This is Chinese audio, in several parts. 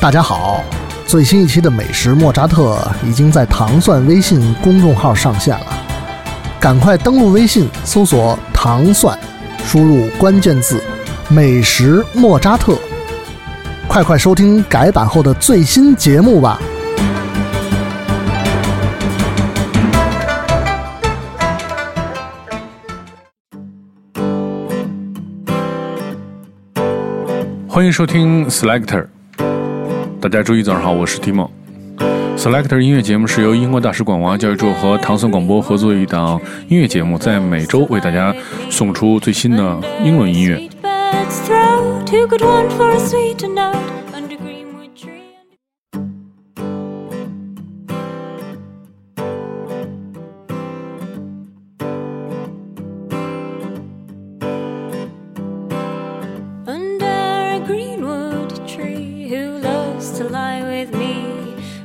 大家好，最新一期的美食莫扎特已经在糖蒜微信公众号上线了，赶快登录微信搜索“糖蒜”，输入关键字“美食莫扎特”，快快收听改版后的最新节目吧！欢迎收听 Selector。大家周一早上好，我是 Timo。Selector 音乐节目是由英国大使馆文化教育处和唐宋广播合作一档音乐节目，在每周为大家送出最新的英伦音乐。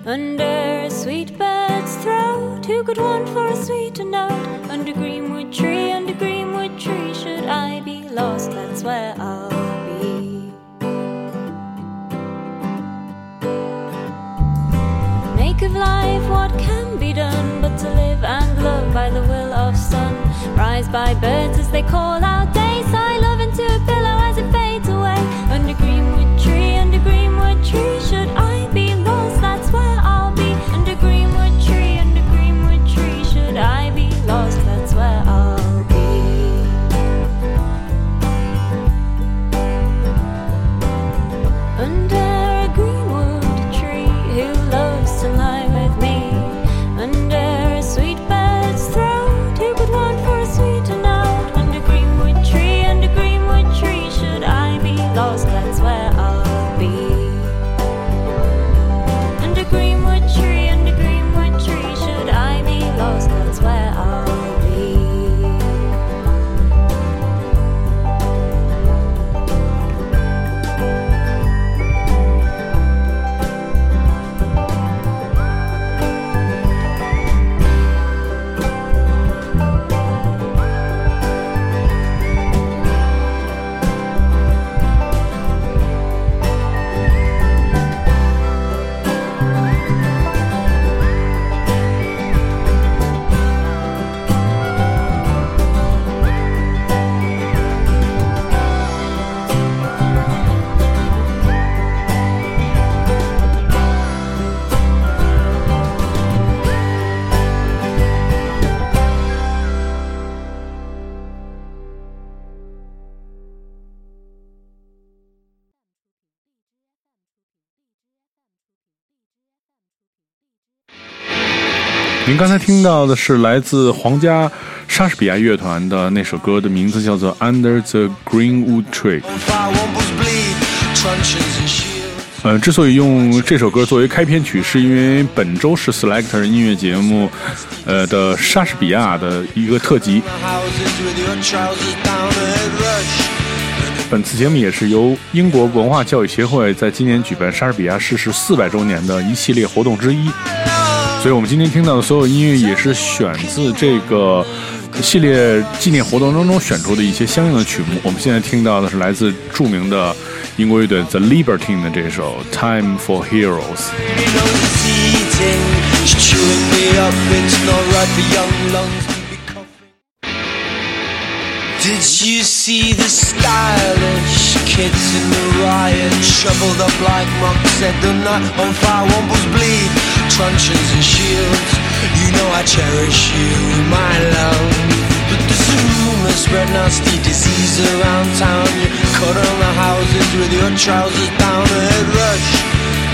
Under a sweet bird's throat, who could want for a sweeter note? Under greenwood tree, under greenwood tree, should I be lost? That's where I'll be. Make of life what can be done, but to live and love by the will of sun. Rise by birds as they call out. 您刚才听到的是来自皇家莎士比亚乐团的那首歌的名字叫做《Under the Greenwood Tree》。呃，之所以用这首歌作为开篇曲，是因为本周是 Selector 音乐节目，呃的莎士比亚的一个特辑。本次节目也是由英国文化教育协会在今年举办莎士比亚逝世四百周年的一系列活动之一。所以我们今天听到的所有音乐也是选自这个系列纪念活动当中选出的一些相应的曲目。我们现在听到的是来自著名的英国乐队 The Libertine 的这首《Time for Heroes》。Did you see the stylish kids in the riot? Shoveled up like monks, set the night on fire. Wombles bleed, truncheons and shields. You know I cherish you, my love. But there's a rumor spread nasty disease around town. You cut on the houses with your trousers down a head rush.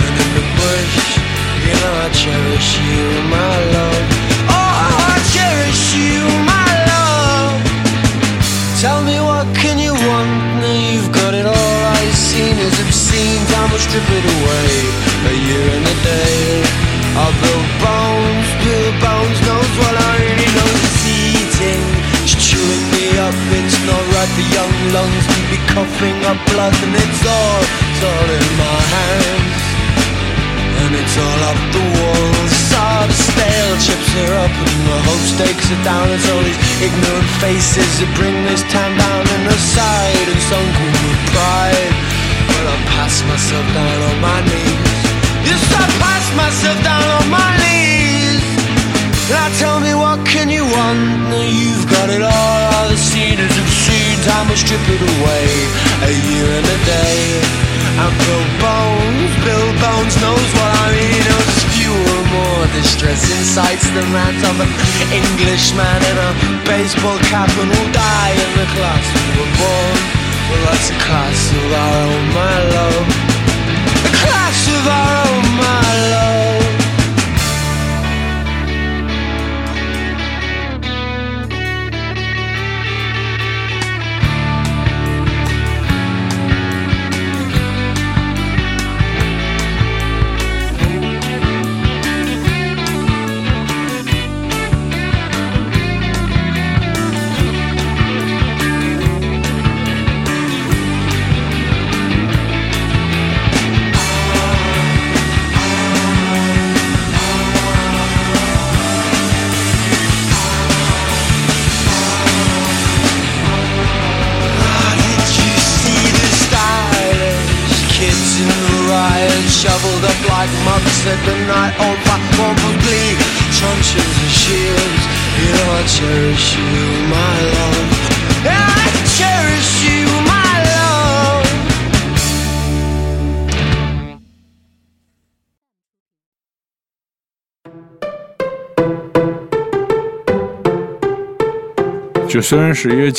And in the bush, you know I cherish you, my love. Oh, I cherish you, my love. Tell me what can you want? Now you've got it all. I've seen is obscene. Time will strip it away. A year and a day. I'll build bones, build bones. Knows what I really know is eating. It's chewing me up. It's not right for young lungs to be coughing up blood, and it's all, it's all in my hands. And it's all up the walls. All stale chips are up and the hope stakes are down. It's all these ignorant faces that bring this town down and aside and sunken with pride. Well, I pass myself down on my knees. Pass myself down on my knees. Now tell me what can you want? Now you've got it all. All the obscene. Time will strip it away. A year and a day. Bones, Bones knows what I mean. Fewer, more distressing sights than that of an Englishman in a baseball cap and will die in the class we were born. That's class of our own, my love. Like mugs at the night on fire? One was bleed, truncheons and shields. You know I cherish you, my love. Yeah, I cherish you, my love. 就虽然是一个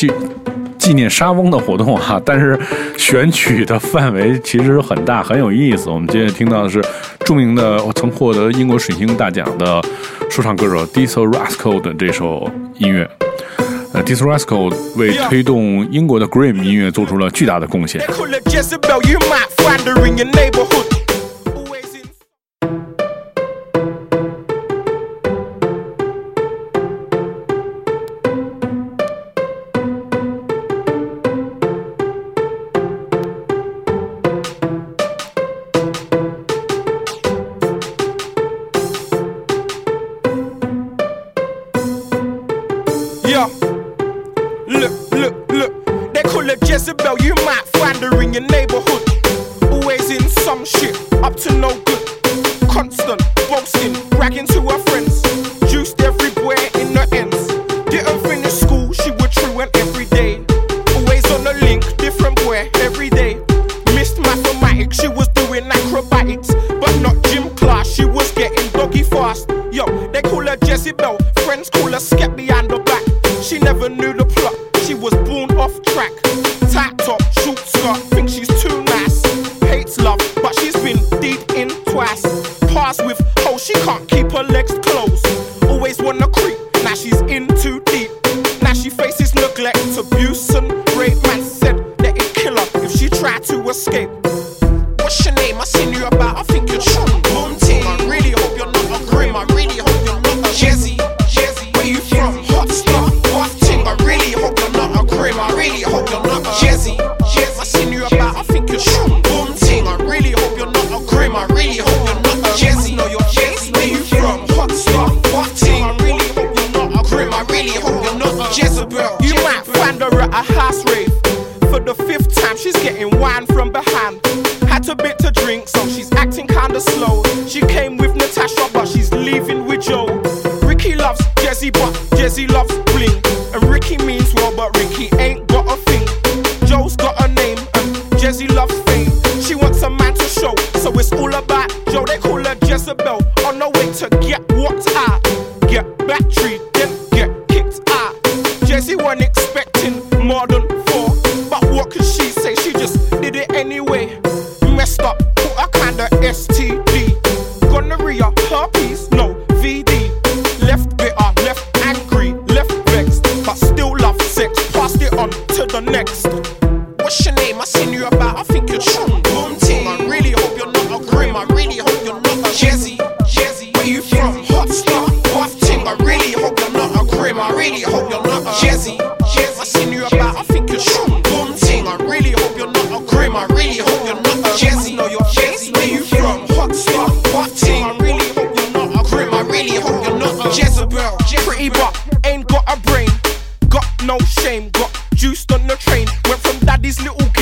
纪念沙翁的活动哈、但是选取的范围其实很大，很有意思。我们接着听到的是著名的曾获得英国水星大奖的说唱歌手 Diesel Rascal 的这首音乐。呃，Diesel Rascal 为推动英国的 g r i m 音乐做出了巨大的贡献。School of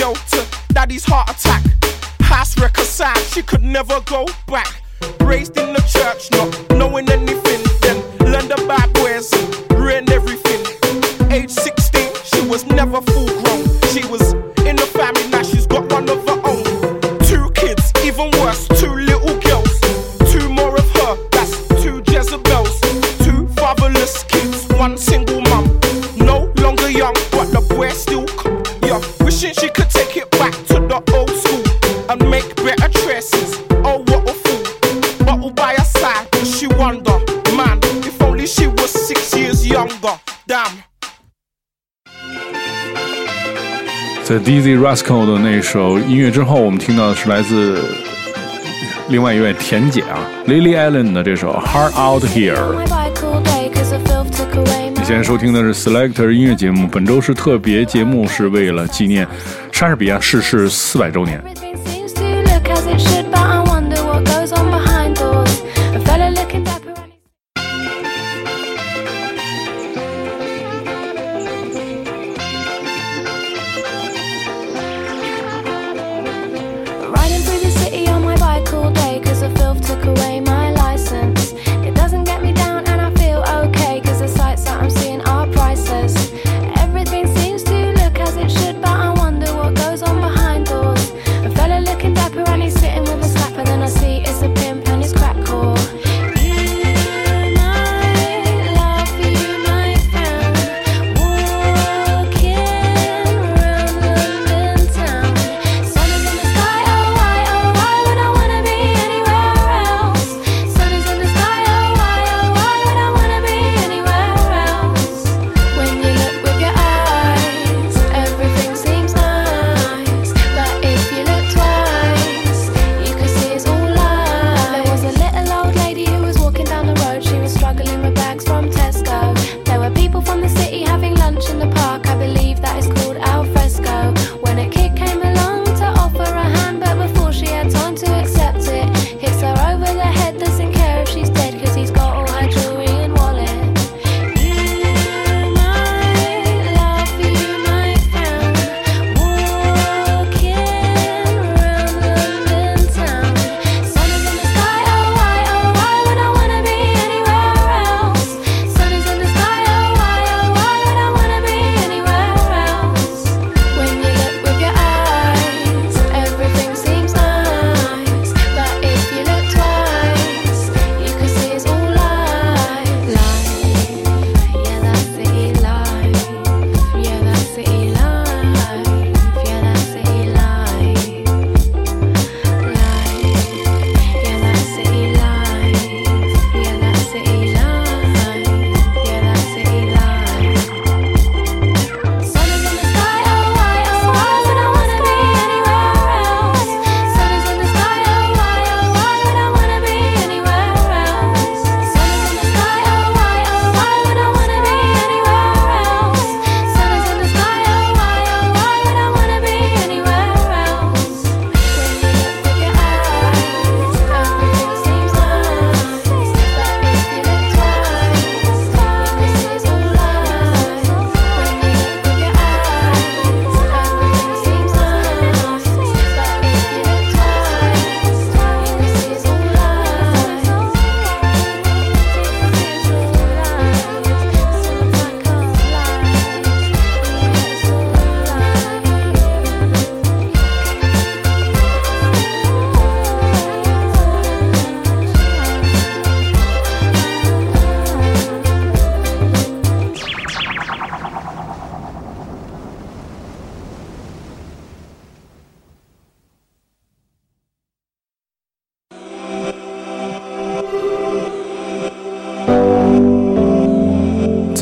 yo to daddy's heart attack. House reconciled, she could never go back. Raised in the church, not knowing anything. Then learned about boys and ruined everything. Age 16, she was never full grown. the dizzy rascal 的那首音乐之后我们听到的是来自另外一位甜姐啊 lily allen 的这首 hurt out here 你现在收听的是 selector 音乐节目本周是特别节目是为了纪念莎士比亚逝世四百周年。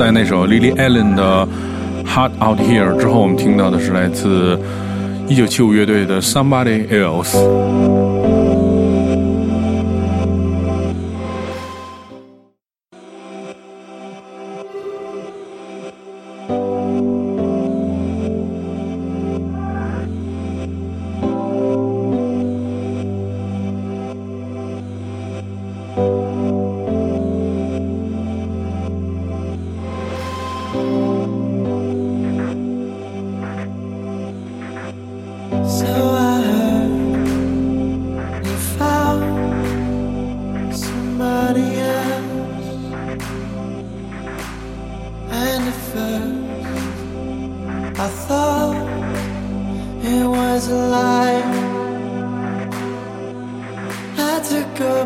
在那首 lily allen 的 hot out here 之后我们听到的是来自一九七五乐队的 somebody else to go.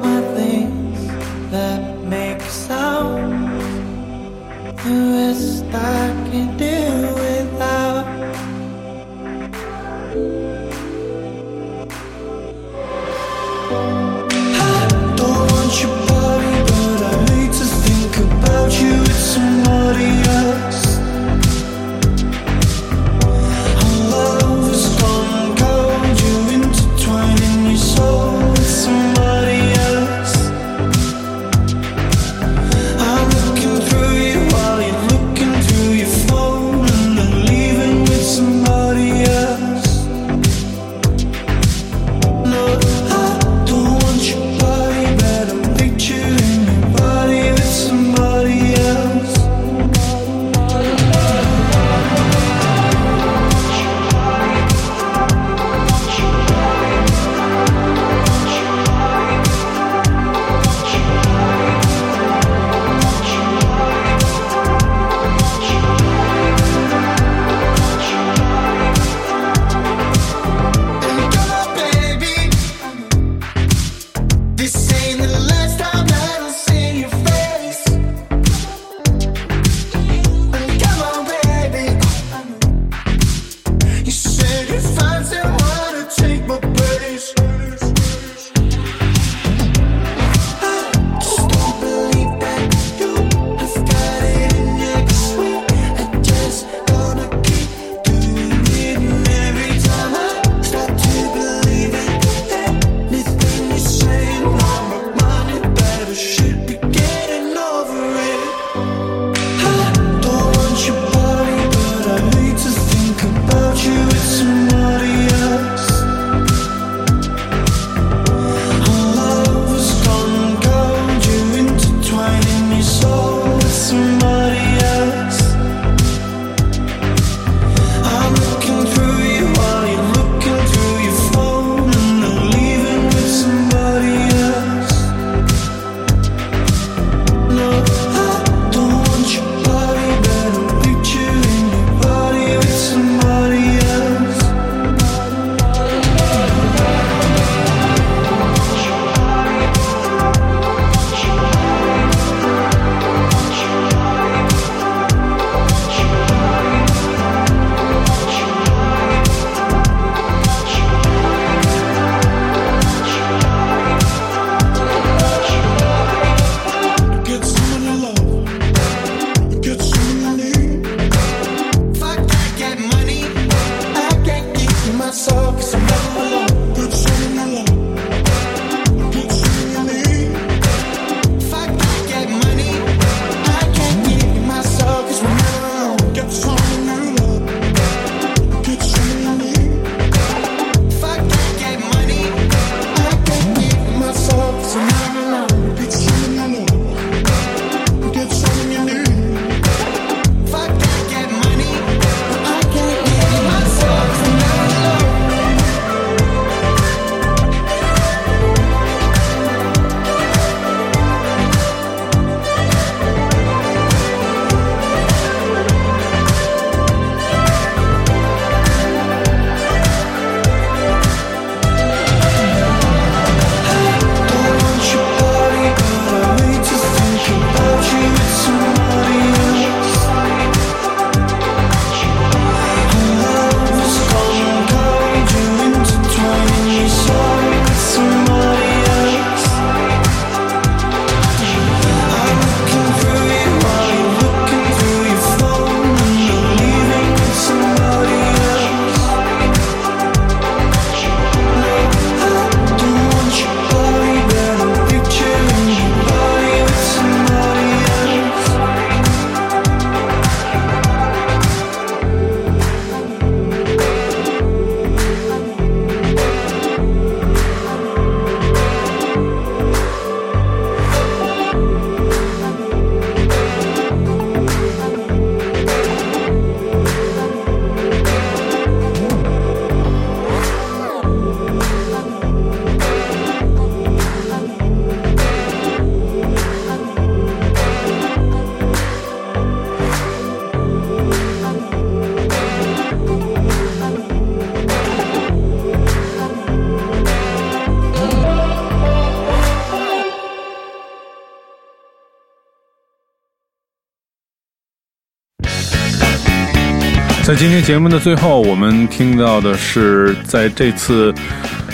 在今天节目的最后，我们听到的是在这次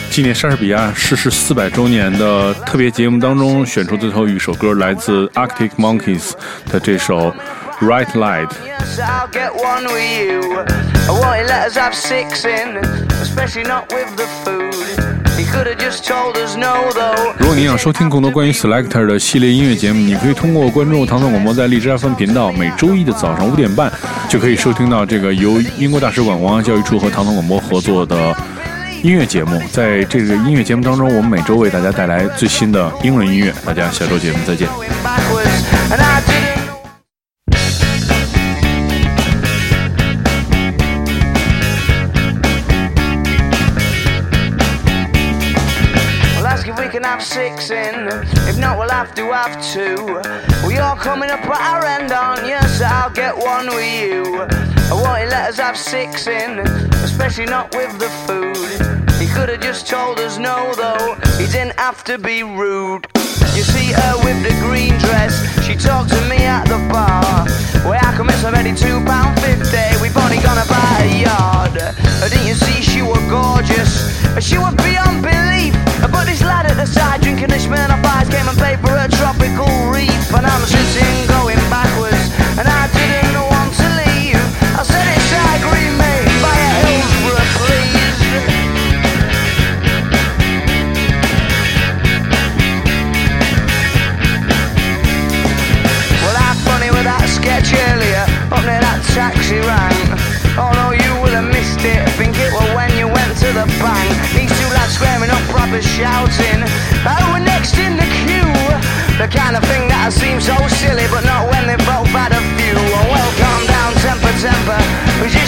纪念莎士比亚逝世四百周年的特别节目当中选出最后一首歌，来自 Arctic Monkeys 的这首《Right Light》。Yes, I'll get one with you. I won't let us have six in, especially not with the food. 如果你想收听更多关于 Selector 的系列音乐节目，你可以通过关注唐宋广播在荔枝 FM 频道，每周一的早上五点半就可以收听到这个由英国大使馆文化教育处和唐宋广播合作的音乐节目。在这个音乐节目当中，我们每周为大家带来最新的英文音乐。大家下周节目再见。Have six in. If not, we'll have to have two. We all coming up at our end, aren't you? So I'll get one with you. I won't let us have six in, especially not with the food. Could have just told us no, though. He didn't have to be rude. You see her with the green dress. She talked to me at the bar. Where I already two pound fifty. We've only gone about a yard. Uh, Didn't you see she was gorgeous? Uh, She was beyond belief. Uh, But this lad at the side drinking the Smirnoff Ice came and paid for a tropical reef. And I'm sitting going backwards, taxi rank. Although you will have missed it, think it was when you went to the bank. These two lads squaring up, proper shouting. I were next in the queue. The kind of thing that seems so silly, but not when they both had a few. Oh, well, calm down, temper, temper. Cause you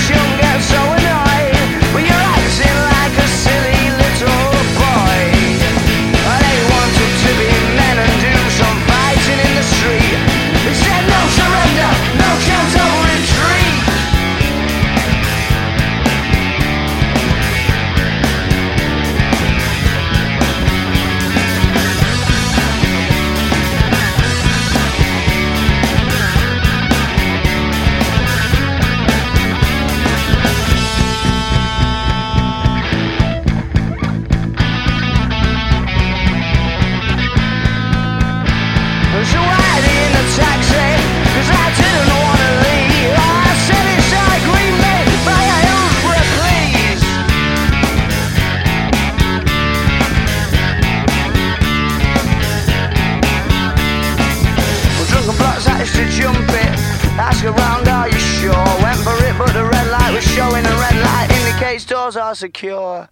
secure